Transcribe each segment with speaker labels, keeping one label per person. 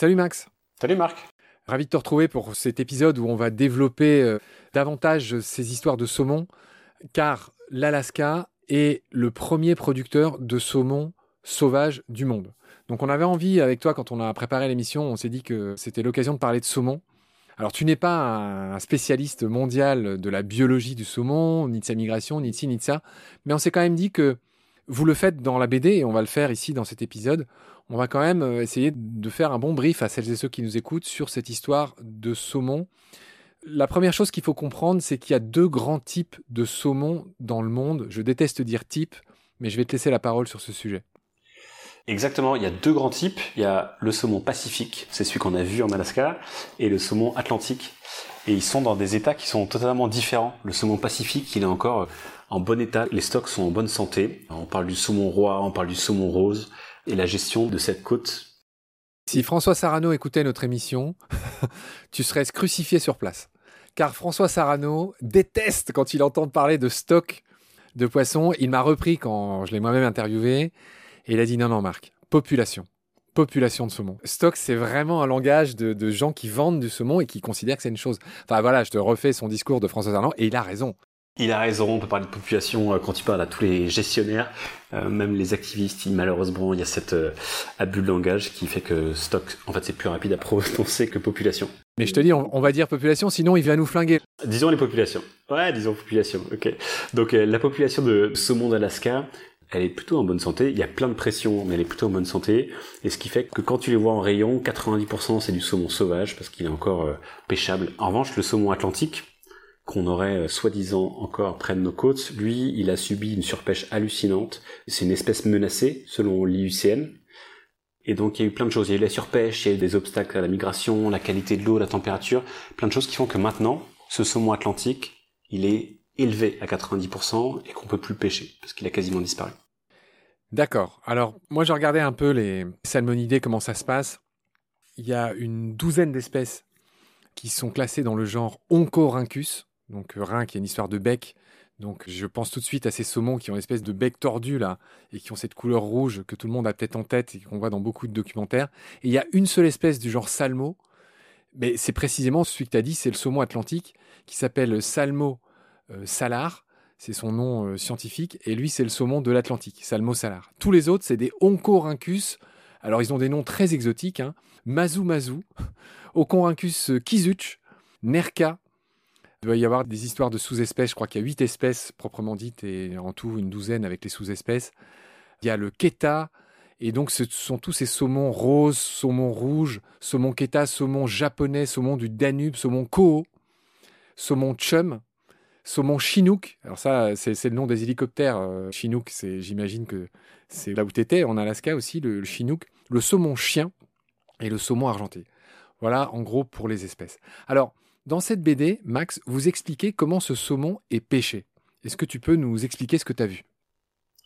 Speaker 1: Salut Max.
Speaker 2: Salut Marc.
Speaker 1: Ravi de te retrouver pour cet épisode où on va développer euh, davantage ces histoires de saumon, car l'Alaska est le premier producteur de saumon sauvage du monde. Donc on avait envie avec toi quand on a préparé l'émission, on s'est dit que c'était l'occasion de parler de saumon. Alors tu n'es pas un spécialiste mondial de la biologie du saumon, ni de sa migration, ni de ci, ni de ça, mais on s'est quand même dit que vous le faites dans la BD et on va le faire ici dans cet épisode. On va quand même euh, essayer de faire un bon brief à celles et ceux qui nous écoutent sur cette histoire de saumon. La première chose qu'il faut comprendre, c'est qu'il y a deux grands types de saumon dans le monde. Je déteste dire type, mais je vais te laisser la parole sur ce sujet.
Speaker 2: Exactement, il y a deux grands types. Il y a le saumon pacifique, c'est celui qu'on a vu en Alaska, et le saumon atlantique. Et ils sont dans des états qui sont totalement différents. Le saumon pacifique, il est encore en bon état, les stocks sont en bonne santé. On parle du saumon roi, on parle du saumon rose, et la gestion de cette côte.
Speaker 1: Si François Sarano écoutait notre émission, tu serais crucifié sur place. Car François Sarano déteste quand il entend parler de stock de poissons. Il m'a repris quand je l'ai moi-même interviewé et il a dit non, non, Marc, population. Population de saumon. Stock, c'est vraiment un langage de, de, gens qui vendent du saumon et qui considèrent que c'est une chose. Enfin voilà, je te refais son discours de François Sarano et il a raison.
Speaker 2: Il a raison, on peut parler de population euh, quand il parle à tous les gestionnaires, euh, même les activistes. malheureusement, il y a cet euh, abus de langage qui fait que stock, en fait, c'est plus rapide à prononcer que population.
Speaker 1: Mais je te dis, on, va dire population, sinon il va nous flinguer.
Speaker 2: Disons les populations. Ouais, disons population. Ok. Donc la population de saumon d'Alaska, elle est plutôt en bonne santé. Il y a plein de pression, mais elle est plutôt en bonne santé. Et ce qui fait que quand tu les vois en rayon, 90% c'est du saumon sauvage parce qu'il est encore pêchable. En revanche, le saumon atlantique, qu'on aurait euh, soi-disant encore près de nos côtes, lui, il a subi une surpêche hallucinante. C'est une espèce menacée, selon l'IUCN. Et donc il y a eu plein de choses. Il y a eu la surpêche, il y a eu des obstacles à la migration, la qualité de l'eau, la température, plein de choses qui font que maintenant, ce saumon atlantique, il est élevé à 90% et qu'on peut plus pêcher, parce qu'il a quasiment disparu.
Speaker 1: D'accord. Alors, moi, j'ai regardé un peu les salmonidés, comment ça se passe. Il y a une douzaine d'espèces qui sont classées dans le genre Oncorhynchus, donc euh, rein qui a une histoire de bec. Donc je pense tout de suite à ces saumons qui ont une espèce de bec tordu là et qui ont cette couleur rouge que tout le monde a peut-être en tête et qu'on voit dans beaucoup de documentaires. Et il y a une seule espèce du genre salmo, mais c'est précisément celui que tu as dit, c'est le saumon atlantique qui s'appelle Salmo euh, salar. C'est son nom euh, scientifique et lui c'est le saumon de l'Atlantique, Salmo salar. Tous les autres c'est des Oncorhynchus. Alors ils ont des noms très exotiques, hein. Mazu Mazu, Oncorhynchus kizuch, Nerka, il doit y avoir des histoires de sous-espèces. Je crois qu'il y a huit espèces proprement dites et en tout une douzaine avec les sous-espèces. Il y a le keta. Et donc, ce sont tous ces saumons roses, saumons rouges, saumon keta, saumon japonais, saumon du Danube, saumon koho, saumon chum, saumon chinook. Alors ça, c'est le nom des hélicoptères. Euh, chinook, j'imagine que c'est là où tu étais, en Alaska aussi, le, chinook. Le saumon chien et le saumon argenté. Voilà, en gros, pour les espèces. Alors, dans cette BD, Max, vous expliquez comment ce saumon est pêché. Est-ce que tu peux nous expliquer ce que tu as vu?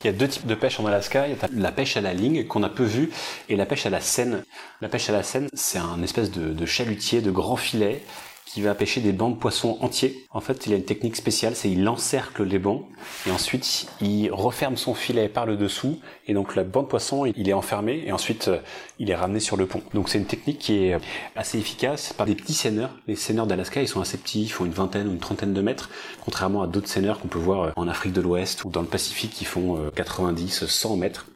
Speaker 2: Il y a deux types de pêche en Alaska. La pêche à la ligne qu'on a peu vue et la pêche à la scène. La pêche à la scène, c'est un espèce de chalutier, de grand filet qui va pêcher des bancs de poissons entiers. En fait, il a une technique spéciale, c'est il encercle les bancs et ensuite il referme son filet par le dessous et donc la bande de poisson il est enfermé et ensuite euh, il est ramené sur le pont. Donc c'est une technique qui est assez efficace par des petits seineurs. Les seineurs d'Alaska ils sont assez petits, ils font une vingtaine ou une trentaine de mètres, contrairement à d'autres seineurs qu'on peut voir euh, en Afrique de l'Ouest ou dans le Pacifique qui font 90, euh, 100 mètres.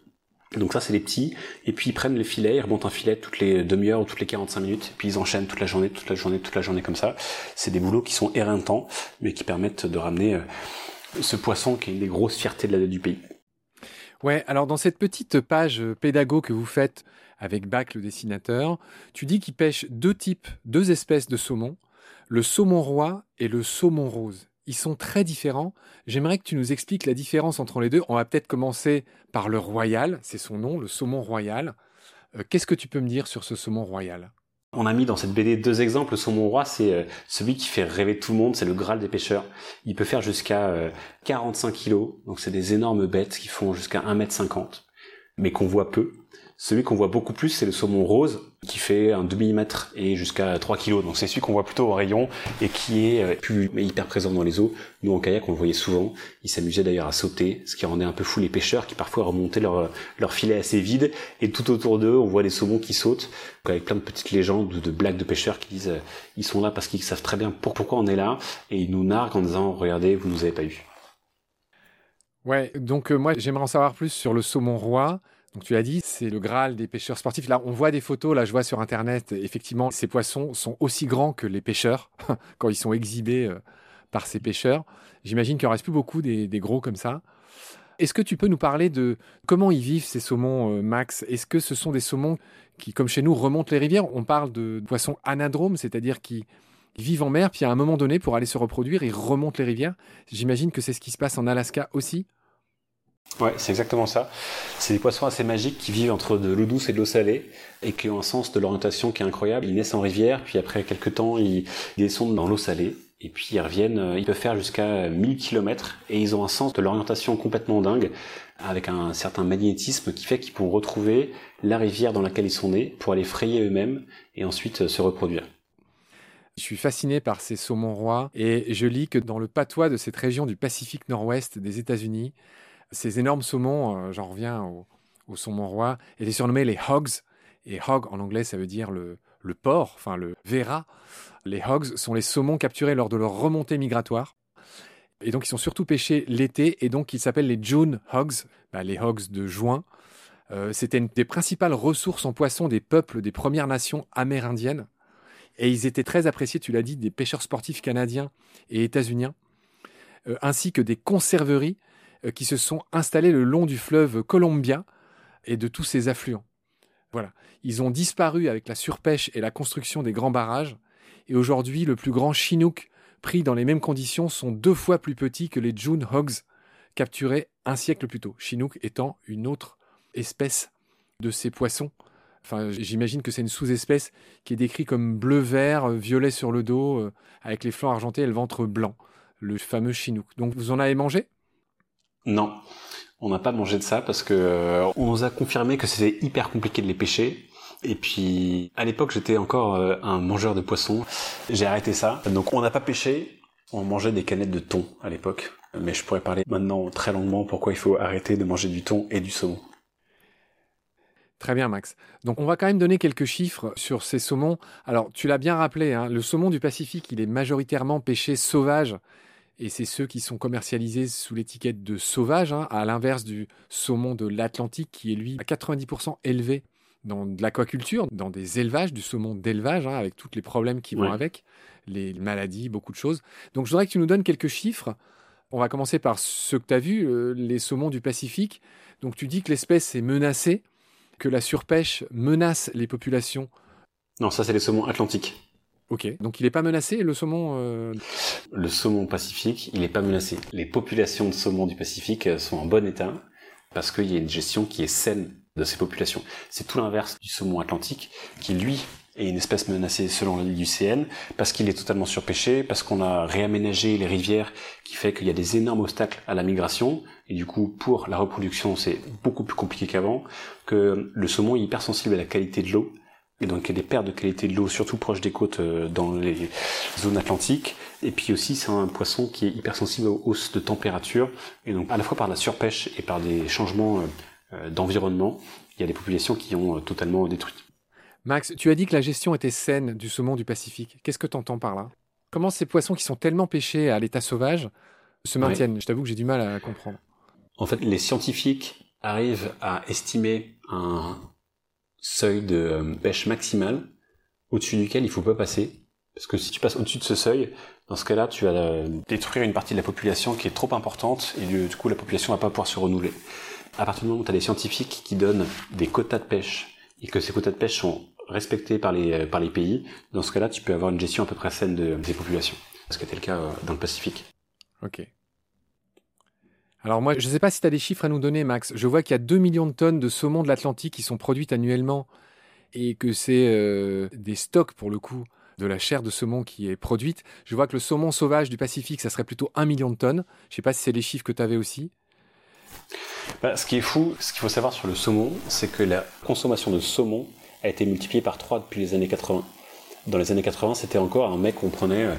Speaker 2: Donc ça c'est les petits, et puis ils prennent le filet, ils remontent un filet toutes les demi-heures ou toutes les 45 minutes, et puis ils enchaînent toute la journée, toute la journée, toute la journée comme ça. C'est des boulots qui sont éreintants, mais qui permettent de ramener euh, ce poisson qui est une des grosses fiertés du pays.
Speaker 1: Ouais, alors dans cette petite page euh, pédago que vous faites avec Bach le dessinateur, tu dis qu'il pêche deux types, deux espèces de saumon, le saumon roi et le saumon rose ils sont très différents. J'aimerais que tu nous expliques la différence entre les deux. On va peut-être commencer par le royal, c'est son nom, le saumon royal. Euh, qu'est-ce que tu peux me dire sur ce saumon royal?
Speaker 2: On a mis dans cette BD deux exemples. Le saumon roi, c'est euh, celui qui fait rêver tout le monde, c'est le Graal des pêcheurs. Il peut faire jusqu'à 45 euh, kilos, donc c'est des énormes bêtes qui font jusqu'à 1m50, mais qu'on voit peu. Celui qu'on voit beaucoup plus, c'est le saumon rose, qui fait un demi-mètre et jusqu'à 3 kilos. Donc c'est celui qu'on voit plutôt au rayon et qui est euh, plus hyper présent dans les eaux. Nous en kayak, on le voyait souvent. Il s'amusait d'ailleurs à sauter, ce qui rendait un peu fou les pêcheurs qui parfois remontaient leur, leur filet assez vide. Et tout autour d'eux, on voit des saumons qui sautent, avec plein de petites légendes ou de blagues de pêcheurs qui disent euh, ils sont là parce qu'ils savent très bien pourquoi on est là. Et ils nous narguent en disant regardez, vous nous avez pas eu.
Speaker 1: Ouais, donc euh, moi j'aimerais en savoir plus sur le saumon roi. Donc tu l'as dit, c'est le Graal des pêcheurs sportifs. Là, on voit des photos, là je vois sur Internet, effectivement, ces poissons sont aussi grands que les pêcheurs quand ils sont exhibés euh, par ces pêcheurs. J'imagine qu'il en reste plus beaucoup des, gros comme ça. Est-ce que tu peux nous parler de comment ils vivent ces saumons, euh, Max? Est-ce que ce sont des saumons qui, comme chez nous, remontent les rivières? On parle de poissons anadromes, c'est-à-dire qui vivent en mer, puis à un moment donné, pour aller se reproduire, ils remontent les rivières. J'imagine que c'est ce qui se passe en Alaska aussi.
Speaker 2: Ouais, c'est exactement ça. C'est des poissons assez magiques qui vivent entre de l'eau douce et de l'eau salée et qui ont un sens de l'orientation qui est incroyable. Ils naissent en rivière, puis après quelques temps, ils, descendent dans l'eau salée et puis ils reviennent. Euh, ils peuvent faire jusqu'à 1000 km et ils ont un sens de l'orientation complètement dingue avec un certain magnétisme qui fait qu'ils pourront retrouver la rivière dans laquelle ils sont nés pour aller frayer eux-mêmes et ensuite euh, se reproduire.
Speaker 1: Je suis fasciné par ces saumons rois et je lis que dans le patois de cette région du Pacifique Nord-Ouest des États-Unis, ces énormes saumons, euh, j'en reviens au, saumon roi, étaient surnommés les hogs. Et hog en anglais, ça veut dire le, porc, enfin le vera. Les hogs sont les saumons capturés lors de leur remontée migratoire. Et donc, ils sont surtout pêchés l'été, et donc ils s'appellent les June hogs, bah, les hogs de juin. Euh, c'était une des principales ressources en poissons des peuples des Premières Nations amérindiennes. Et ils étaient très appréciés, tu l'as dit, des pêcheurs sportifs canadiens et états-uniens, euh, ainsi que des conserveries qui se sont installés le long du fleuve Columbia et de tous ses affluents. Voilà. Ils ont disparu avec la surpêche et la construction des grands barrages. Et aujourd'hui, le plus grand Chinook pris dans les mêmes conditions sont deux fois plus petits que les June Hogs capturés un siècle plus tôt. Chinook étant une autre espèce de ces poissons. Enfin, j'imagine que c'est une sous-espèce qui est décrite comme bleu-vert, violet sur le dos, euh, avec les flancs argentés et le ventre blanc. Le fameux Chinook. Donc, vous en avez mangé?
Speaker 2: Non, on n'a pas mangé de ça parce que euh, on nous a confirmé que c'était hyper compliqué de les pêcher. Et puis à l'époque j'étais encore euh, un mangeur de poissons. J'ai arrêté ça. Donc on n'a pas pêché. On mangeait des canettes de thon à l'époque. Mais je pourrais parler maintenant très longuement pourquoi il faut arrêter de manger du thon et du saumon.
Speaker 1: Très bien, Max. Donc, on va quand même donner quelques chiffres sur ces saumons. Alors, tu l'as bien rappelé, hein, le saumon du Pacifique, il est majoritairement pêché sauvage et c'est ceux qui sont commercialisés sous l'étiquette de sauvage, hein, à l'inverse du saumon de l'Atlantique qui est lui à 90% élevé dans de l'aquaculture, dans des élevages, du saumon d'élevage, hein, avec tous les problèmes qui vont avec, les maladies, beaucoup de choses. Donc je voudrais que tu nous donnes quelques chiffres. On va commencer par ceux que tu as vus, euh, les saumons du Pacifique. Donc tu dis que l'espèce est menacée, que la surpêche menace les populations.
Speaker 2: Non, ça c'est les saumons atlantiques.
Speaker 1: Ok, donc il n'est pas menacé le saumon euh,
Speaker 2: Le saumon pacifique, il n'est pas menacé. Les populations de saumon du Pacifique euh, sont en bon état parce qu'il y a une gestion qui est saine de ces populations. C'est tout l'inverse du saumon atlantique qui, lui, est une espèce menacée selon l'IUCN parce qu'il est totalement surpêché, parce qu'on a réaménagé les rivières qui fait qu'il y a des énormes obstacles à la migration et du coup pour la reproduction c'est beaucoup plus compliqué qu'avant, que le saumon est hypersensible à la qualité de l'eau et donc il y a des pertes de qualité de l'eau, surtout proche des côtes euh, dans les zones atlantiques. Et puis aussi c'est un poisson qui est hypersensible aux hausses de température. Et donc à la fois par la surpêche et par des changements euh, euh, d'environnement, il y a des populations qui ont totalement détruit.
Speaker 1: Max, tu as dit que la gestion était saine du saumon du Pacifique. Qu'est-ce que tu entends par là? Comment ces poissons qui sont tellement pêchés à l'état sauvage se maintiennent? Je t'avoue que j'ai du mal à comprendre.
Speaker 2: En fait, les scientifiques arrivent à estimer un seuil de euh, pêche maximale au-dessus duquel il faut pas passer. Parce que si tu passes au-dessus de ce seuil, dans ce cas-là, tu vas euh, détruire une partie de la population qui est trop importante et du coup la population va pas pouvoir se renouveler. À partir du moment où tu as des scientifiques qui donnent des quotas de pêche et que ces quotas de pêche sont respectés par les, euh, par les pays, dans ce cas-là, tu peux avoir une gestion à peu près saine de, des populations. Ce qui était le cas dans le Pacifique.
Speaker 1: Ok. Alors moi, je ne sais pas si tu as des chiffres à nous donner, Max. Je vois qu'il y a 2 millions de tonnes de saumon de l'Atlantique qui sont produites annuellement et que c'est euh, des stocks, pour le coup, de la chair de saumon qui est produite. Je vois que le saumon sauvage du Pacifique, ça serait plutôt 1 million de tonnes. Je ne sais pas si c'est les chiffres que tu avais aussi.
Speaker 2: bah, Ce qui est fou, ce qu'il faut savoir sur le saumon, c'est que la consommation de saumon a été multipliée par 3 depuis les années 80. Dans les années 80, c'était encore un mec qu'on prenait euh,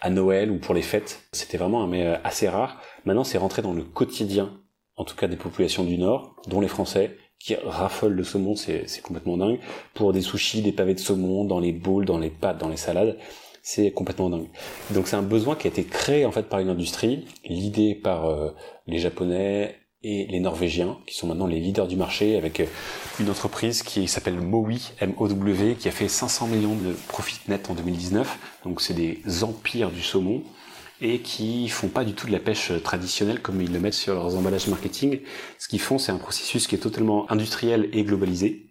Speaker 2: à Noël ou pour les fêtes. C'était vraiment un mec euh, assez rare. Maintenant, c'est rentré dans le quotidien, en tout cas des populations du Nord, dont les Français, qui raffolent le saumon, c'est complètement dingue. Pour des sushis, des pavés de saumon, dans les bowls, dans les pâtes, dans les salades, c'est complètement dingue. Donc c'est un besoin qui a été créé en fait par une industrie, l'idée par euh, les Japonais et les Norvégiens, qui sont maintenant les leaders du marché, avec euh, une entreprise qui s'appelle Mowi, M-O-W, qui a fait 500 millions de profits nets en 2019. Donc c'est des empires du saumon et qui font pas du tout de la pêche traditionnelle comme ils le mettent sur leurs emballages marketing. Ce qu'ils font, c'est un processus qui est totalement industriel et globalisé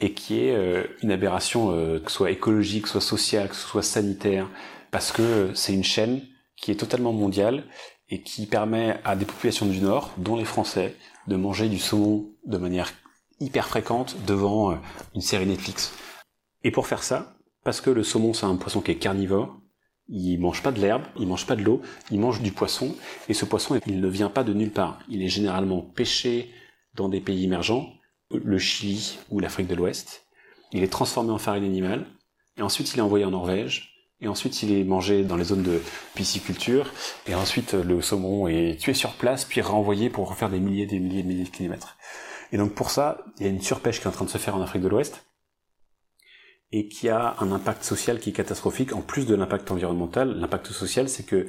Speaker 2: et qui est euh, une aberration, euh, que ce soit écologique, que ce soit sociale, que ce soit sanitaire, parce que c'est une chaîne qui est totalement mondiale et qui permet à des populations du Nord, dont les Français, de manger du saumon de manière hyper fréquente devant euh, une série Netflix. Et pour faire ça, parce que le saumon c'est un poisson qui est carnivore, il mange pas de l'herbe, il mange pas de l'eau, il mange du poisson, et ce poisson, il ne vient pas de nulle part. Il est généralement pêché dans des pays émergents, le Chili ou l'Afrique de l'Ouest. Il est transformé en farine animale, et ensuite il est envoyé en Norvège, et ensuite il est mangé dans les zones de pisciculture, et ensuite le saumon est tué sur place, puis renvoyé pour refaire des milliers, des milliers, des milliers de kilomètres. Et donc pour ça, il y a une surpêche qui est en train de se faire en Afrique de l'Ouest, et qui a un impact social qui est catastrophique. En plus de l'impact environnemental, l'impact social, c'est que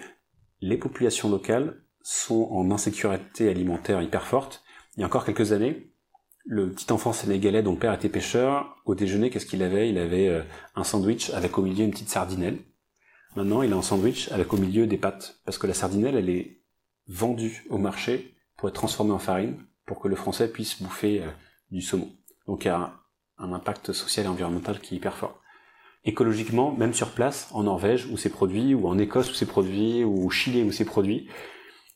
Speaker 2: les populations locales sont en insécurité alimentaire hyper forte. Il y a encore quelques années, le petit enfant sénégalais dont le père était pêcheur, au déjeuner, qu'est-ce qu'il avait? Il avait euh, un sandwich avec au milieu une petite sardinelle. Maintenant, il a un sandwich avec au milieu des pâtes, parce que la sardinelle, elle est vendue au marché pour être transformée en farine, pour que le français puisse bouffer euh, du saumon. Donc il y a un impact social et environnemental qui est hyper fort. Écologiquement, même sur place, en Norvège où c'est produit, ou en Écosse où c'est produit, ou au Chili où c'est produit,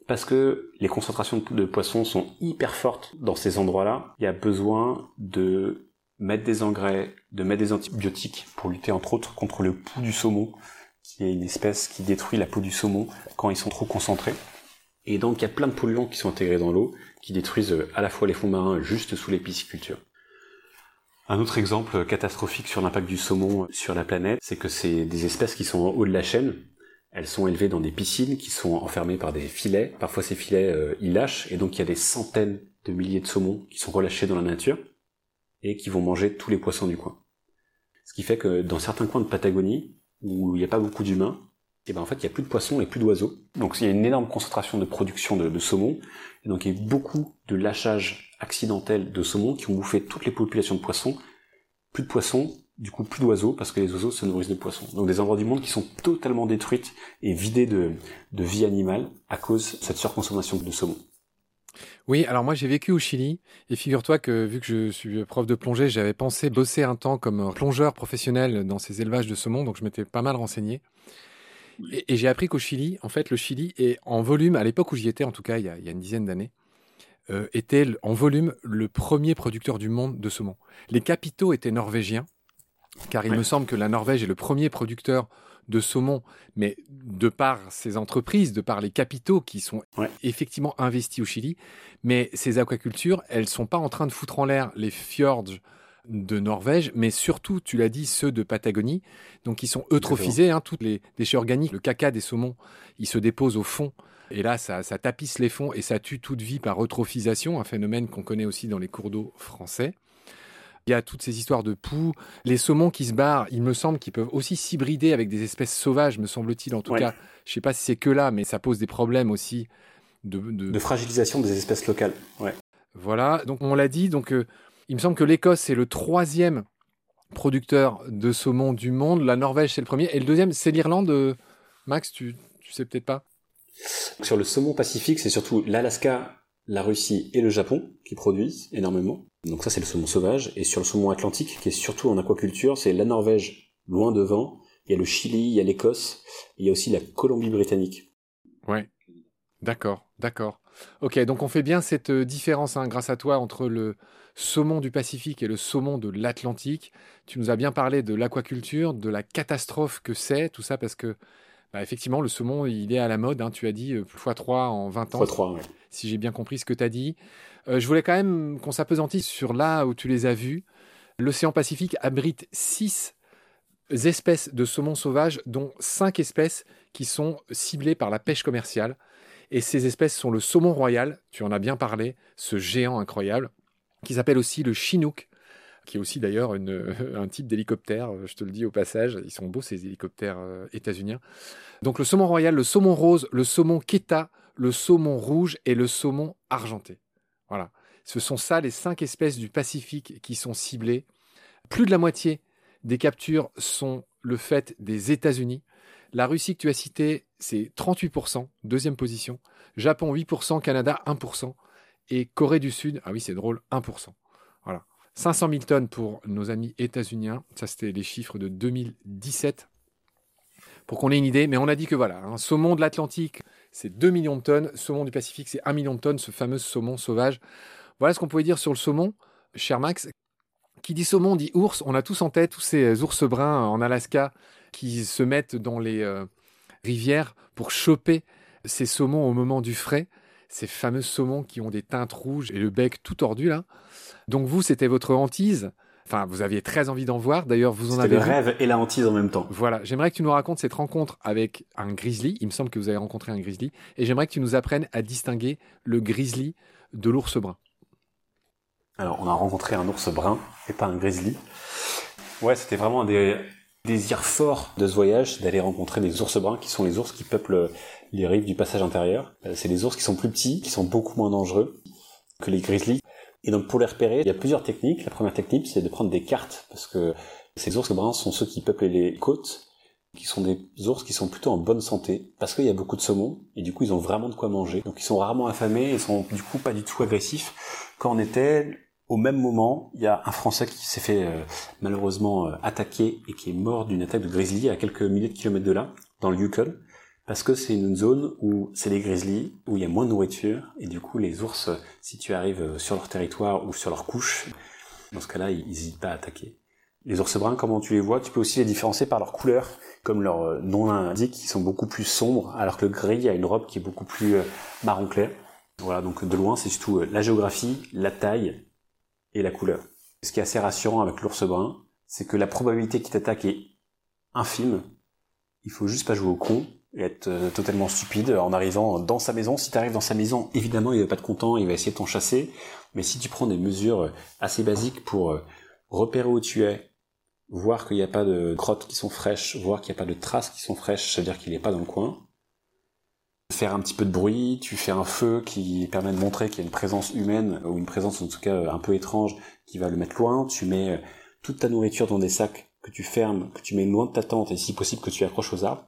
Speaker 2: parce que les concentrations de poissons sont hyper fortes dans ces endroits-là, il y a besoin de mettre des engrais, de mettre des antibiotiques pour lutter entre autres contre le pouls du saumon, qui est une espèce qui détruit la peau du saumon quand ils sont trop concentrés. Et donc il y a plein de polluants qui sont intégrés dans l'eau, qui détruisent à la fois les fonds marins juste sous les piscicultures. Un autre exemple catastrophique sur l'impact du saumon sur la planète, c'est que c'est des espèces qui sont en haut de la chaîne. Elles sont élevées dans des piscines qui sont enfermées par des filets. Parfois ces filets, euh, ils lâchent et donc il y a des centaines de milliers de saumons qui sont relâchés dans la nature et qui vont manger tous les poissons du coin. Ce qui fait que dans certains coins de Patagonie, où il n'y a pas beaucoup d'humains, et eh ben en fait il n'y a plus de poissons et plus d'oiseaux. Donc il y a une énorme concentration de production de, de saumon, et donc il y a beaucoup de lâchage accidentel de saumon qui ont bouffé toutes les populations de poissons. Plus de poissons, du coup plus d'oiseaux, parce que les oiseaux se nourrissent de poissons. Donc des endroits du monde qui sont totalement détruites et vidées de, de vie animale à cause de cette surconsommation de saumon.
Speaker 1: Oui, alors moi j'ai vécu au Chili et figure-toi que vu que je suis prof de plongée, j'avais pensé bosser un temps comme plongeur professionnel dans ces élevages de saumon, donc je m'étais pas mal renseigné. Et, j'ai appris qu'au Chili, en fait, le Chili est en volume, à l'époque où j'y étais, en tout cas il y a, une dizaine d'années, euh, était en volume le premier producteur du monde de saumon. Les capitaux étaient norvégiens, car il me semble que la Norvège est le premier producteur de saumon, mais de par ces entreprises, de par les capitaux qui sont effectivement investis au Chili, mais ces aquacultures, elles sont pas en train de foutre en l'air les fjords de Norvège, mais surtout, tu l'as dit, ceux de Patagonie, donc qui sont eutrophisés, hein, tous les déchets organiques, le caca des saumons, ils se déposent au fond. Et là, ça, ça tapisse les fonds et ça tue toute vie par eutrophisation, un phénomène qu'on connaît aussi dans les cours d'eau français. Il y a toutes ces histoires de poux, les saumons qui se barrent, il me semble qu'ils peuvent aussi s'hybrider avec des espèces sauvages, me semble-t-il. En tout cas, je ne sais pas si c'est que là, mais ça pose des problèmes aussi de,
Speaker 2: de... fragilisation des espèces locales. Ouais.
Speaker 1: Voilà, donc on l'a dit, donc euh, il me semble que l'Écosse, c'est le troisième producteur de saumon du monde. La Norvège, c'est le premier. Et le deuxième, c'est l'Irlande. Euh, Max, tu, tu sais peut-être pas?
Speaker 2: Sur le saumon pacifique, c'est surtout l'Alaska, la Russie et le Japon qui produisent énormément. Donc ça, c'est le saumon sauvage. Et sur le saumon atlantique, qui est surtout en aquaculture, c'est la Norvège loin devant. Il y a le Chili, il y a l'Écosse, il y a aussi la Colombie-Britannique.
Speaker 1: Ouais. D'accord, d'accord. Ok, donc on fait bien cette euh, différence, hein, grâce à toi, entre le saumon du Pacifique et le saumon de l'Atlantique. Tu nous as bien parlé de l'aquaculture, de la catastrophe que c'est, tout ça parce que Bah, effectivement, le saumon, il est à la mode. Hein, tu as dit x3 en 20 ans.
Speaker 2: x3, oui.
Speaker 1: Si j'ai bien compris ce que tu as dit. je voulais quand même qu'on s'apesantisse sur là où tu les as vus. L'océan Pacifique abrite 6 espèces de saumon sauvage, dont 5 espèces qui sont ciblées par la pêche commerciale. Et ces espèces sont le saumon royal, tu en as bien parlé, ce géant incroyable, qui s'appelle aussi le chinook, qui est aussi d'ailleurs un type d'hélicoptère, je te le dis au passage, ils sont beaux ces hélicoptères euh, états-uniens. Donc le saumon royal, le saumon rose, le saumon keta, le saumon rouge et le saumon argenté. Voilà. Ce sont ça les cinq espèces du Pacifique qui sont ciblées. Plus de la moitié des captures sont le fait des États-Unis. La Russie que tu as citée, c'est 38%, deuxième position. Japon 8%, Canada 1%. Et Corée du Sud, ah oui c'est drôle, 1%. Voilà. 500 000 tonnes pour nos amis états-uniens. Ça c'était les chiffres de 2017. Pour qu'on ait une idée, mais on a dit que voilà, un saumon de l'Atlantique, c'est 2 millions de tonnes. Saumon du Pacifique, c'est 1 million de tonnes, ce fameux saumon sauvage. Voilà ce qu'on pouvait dire sur le saumon, cher Max. Qui dit saumon dit ours. On a tous en tête tous ces ours bruns en Alaska qui se mettent dans les euh, rivières pour choper ces saumons au moment du frais. Ces fameux saumons qui ont des teintes rouges et le bec tout tordu là. Donc vous, c'était votre hantise. Enfin, vous aviez très envie d'en voir. D'ailleurs, vous en avez.
Speaker 2: le rêve et la hantise en même temps.
Speaker 1: Voilà. J'aimerais que tu nous racontes cette rencontre avec un grizzly. Il me semble que vous avez rencontré un grizzly. Et j'aimerais que tu nous apprennes à distinguer le grizzly de l'ours brun.
Speaker 2: Alors, on a rencontré un ours brun et pas un grizzly. Ouais, c'était vraiment un des désirs forts de ce voyage, d'aller rencontrer des ours bruns, qui sont les ours qui peuplent les rives du passage intérieur. Euh, c'est des ours qui sont plus petits, qui sont beaucoup moins dangereux que les grizzlies. Et donc, pour les repérer, il y a plusieurs techniques. La première technique, c'est de prendre des cartes, parce que ces ours bruns sont ceux qui peuplent les côtes, qui sont des ours qui sont plutôt en bonne santé, parce qu'il y a beaucoup de saumon, et du coup, ils ont vraiment de quoi manger. Donc, ils sont rarement affamés, et sont du coup pas du tout agressifs. Quand on était au même moment, il y a un Français qui s'est fait euh, malheureusement euh, attaquer et qui est mort d'une attaque de grizzly à quelques milliers de kilomètres de là, dans le Yukon, parce que c'est une zone où c'est les grizzlies, où il y a moins de nourriture, et du coup les ours, si tu arrives euh, sur leur territoire ou sur leur couche, dans ce cas-là, ils n'hésitent pas à attaquer. Les ours bruns, comment tu les vois? Tu peux aussi les différencier par leur couleur, comme leur nom l'indique, ils sont beaucoup plus sombres, alors que le gris a une robe qui est beaucoup plus marron clair. Voilà, donc de loin, c'est surtout la géographie, la taille et la couleur. Ce qui est assez rassurant avec l'ours brun, c'est que la probabilité qu'il t'attaque est infime. Il faut juste pas jouer au con et être euh, totalement stupide en arrivant dans sa maison. Si tu arrives dans sa maison, évidemment, il va pas être content, il va essayer de t'en chasser. Mais si tu prends des mesures assez basiques pour euh, repérer où tu es, voir qu'il n'y a pas de crottes qui sont fraîches, voir qu'il n'y a pas de traces qui sont fraîches, ça veut dire qu'il n'est pas dans le coin, faire un petit peu de bruit, tu fais un feu qui permet de montrer qu'il y a une présence humaine, ou une présence en tout cas un peu étrange, qui va le mettre loin, tu mets euh, toute ta nourriture dans des sacs que tu fermes, que tu mets loin de ta tente, et si possible que tu accroches aux arbres.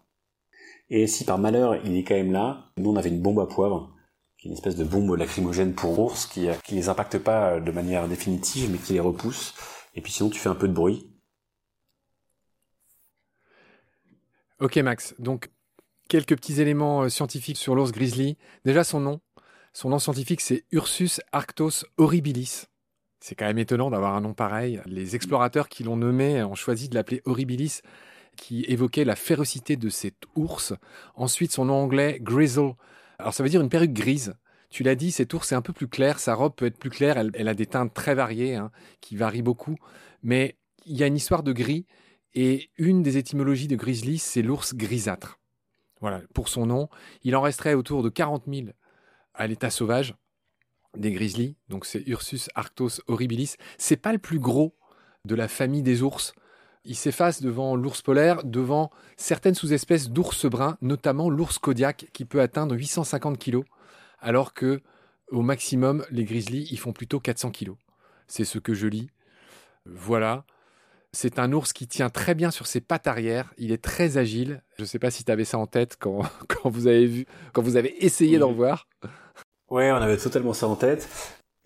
Speaker 2: Et si par malheur il est quand même là, nous on avait une bombe à poivre, qui est une espèce de bombe lacrymogène pour ours, qui, euh, qui les impacte pas de manière définitive, mais qui les repousse, et puis sinon tu fais un peu de bruit.
Speaker 1: Ok Max, donc quelques petits éléments euh, scientifiques sur l'ours grizzly. Déjà son nom. Son nom scientifique, c'est Ursus arctos horribilis. C'est quand même étonnant d'avoir un nom pareil. Les explorateurs qui l'ont nommé ont choisi de l'appeler horribilis, qui évoquait la férocité de cet ours. Ensuite, son nom anglais, grizzle. Alors ça veut dire une perruque grise. Tu l'as dit, cet ours est un peu plus clair, sa robe peut être plus claire, elle, a des teintes très variées, hein, qui varient beaucoup, mais il y a une histoire de gris, et une des étymologies de grizzly, c'est l'ours grisâtre. Voilà, pour son nom. Il en resterait autour de 40 000 à l'état sauvage des grizzlies. Donc c'est Ursus arctos horribilis. C'est pas le plus gros de la famille des ours. Il s'efface devant l'ours polaire, devant certaines sous-espèces d'ours bruns, notamment l'ours kodiak qui peut atteindre 850 kg, alors que au maximum les grizzlies ils font plutôt 400 kg. C'est ce que je lis. Voilà. C'est un ours qui tient très bien sur ses pattes arrière. Il est très agile. Je ne sais pas si tu avais ça en tête quand, quand vous avez vu, quand vous avez essayé d'en voir.
Speaker 2: Ouais, on avait totalement ça en tête.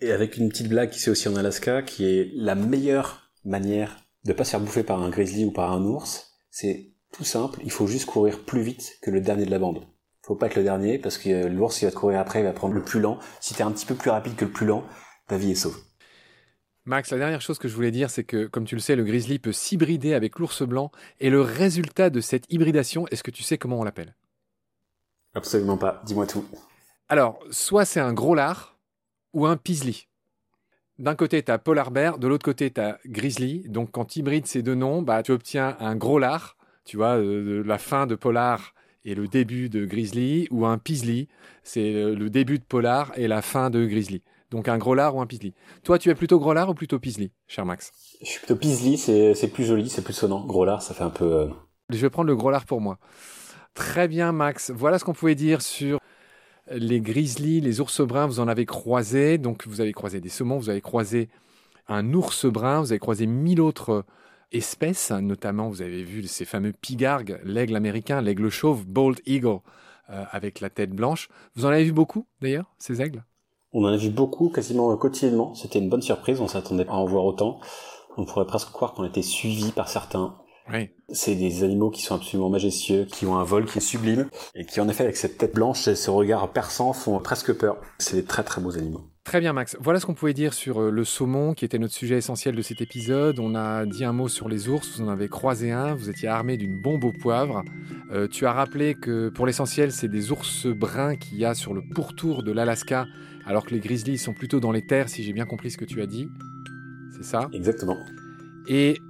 Speaker 2: Et avec une petite blague qui c'est aussi en Alaska, qui est la meilleure manière de pas se faire bouffer par un grizzly ou par un ours, c'est tout simple. Il faut juste courir plus vite que le dernier de la bande. Faut pas être le dernier parce que l'ours il va te courir après, il va prendre le plus lent. Si tu es un petit peu plus rapide que le plus lent, ta vie est sauve.
Speaker 1: Max, la dernière chose que je voulais dire, c'est que, comme tu le sais, le grizzly peut s'hybrider avec l'ours blanc. Et le résultat de cette hybridation, est-ce que tu sais comment on l'appelle?
Speaker 2: Absolument pas. Dis-moi tout.
Speaker 1: Alors, soit c'est un gros lard ou un pisli. D'un côté, tu as polar bear, de l'autre côté, tu as grizzly. Donc, quand tu hybrides ces deux noms, bah, tu obtiens un gros lard, tu vois, euh, la fin de polar et le début de grizzly, ou un pisli, c'est le début de polar et la fin de grizzly. Donc un gros lard ou un pisli. Toi, tu es plutôt gros lard ou plutôt pisli, cher Max
Speaker 2: Je suis plutôt pisli, c'est plus joli, c'est plus sonnant. Gros lard, ça fait un peu... Euh,
Speaker 1: je vais prendre le gros lard pour moi. Très bien, Max. Voilà ce qu'on pouvait dire sur les grizzlies, les ours bruns. Vous en avez croisé. Donc, vous avez croisé des saumons, vous avez croisé un ours brun, vous avez croisé mille autres espèces. Notamment, vous avez vu ces fameux pigargues, l'aigle américain, l'aigle chauve, Bold Eagle, euh, avec la tête blanche. Vous en avez vu beaucoup, d'ailleurs, ces aigles?
Speaker 2: On en a vu beaucoup, quasiment quotidiennement. C'était une bonne surprise. On s'attendait pas à en voir autant. On pourrait presque croire qu'on était suivi par certains. C'est des animaux qui sont absolument majestueux, qui ont un vol qui est sublime, et qui en effet, avec cette tête blanche et ce regard perçant, font presque peur. C'est des très très beaux animaux.
Speaker 1: Très bien Max, voilà ce qu'on pouvait dire sur euh, le saumon qui était notre sujet essentiel de cet épisode. On a dit un mot sur les ours, vous en avez croisé un, vous étiez armé d'une bombe au poivre. Euh, tu as rappelé que pour l'essentiel c'est des ours bruns qu'il y a sur le pourtour de l'Alaska alors que les grizzlies sont plutôt dans les terres si j'ai bien compris ce que tu as dit. C'est ça?
Speaker 2: Exactement.
Speaker 1: Et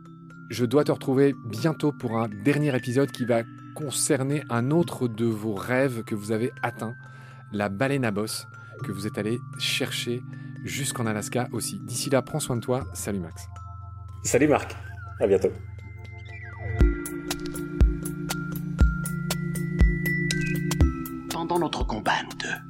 Speaker 1: je dois te retrouver bientôt pour un dernier épisode qui va concerner un autre de vos rêves que vous avez atteint, la baleine à bosse, que vous êtes allé chercher jusqu'en Alaska aussi. D'ici là, prends soin de toi. Salut Max.
Speaker 2: Salut Marc. À bientôt.
Speaker 3: Pendant notre combat, nous deux,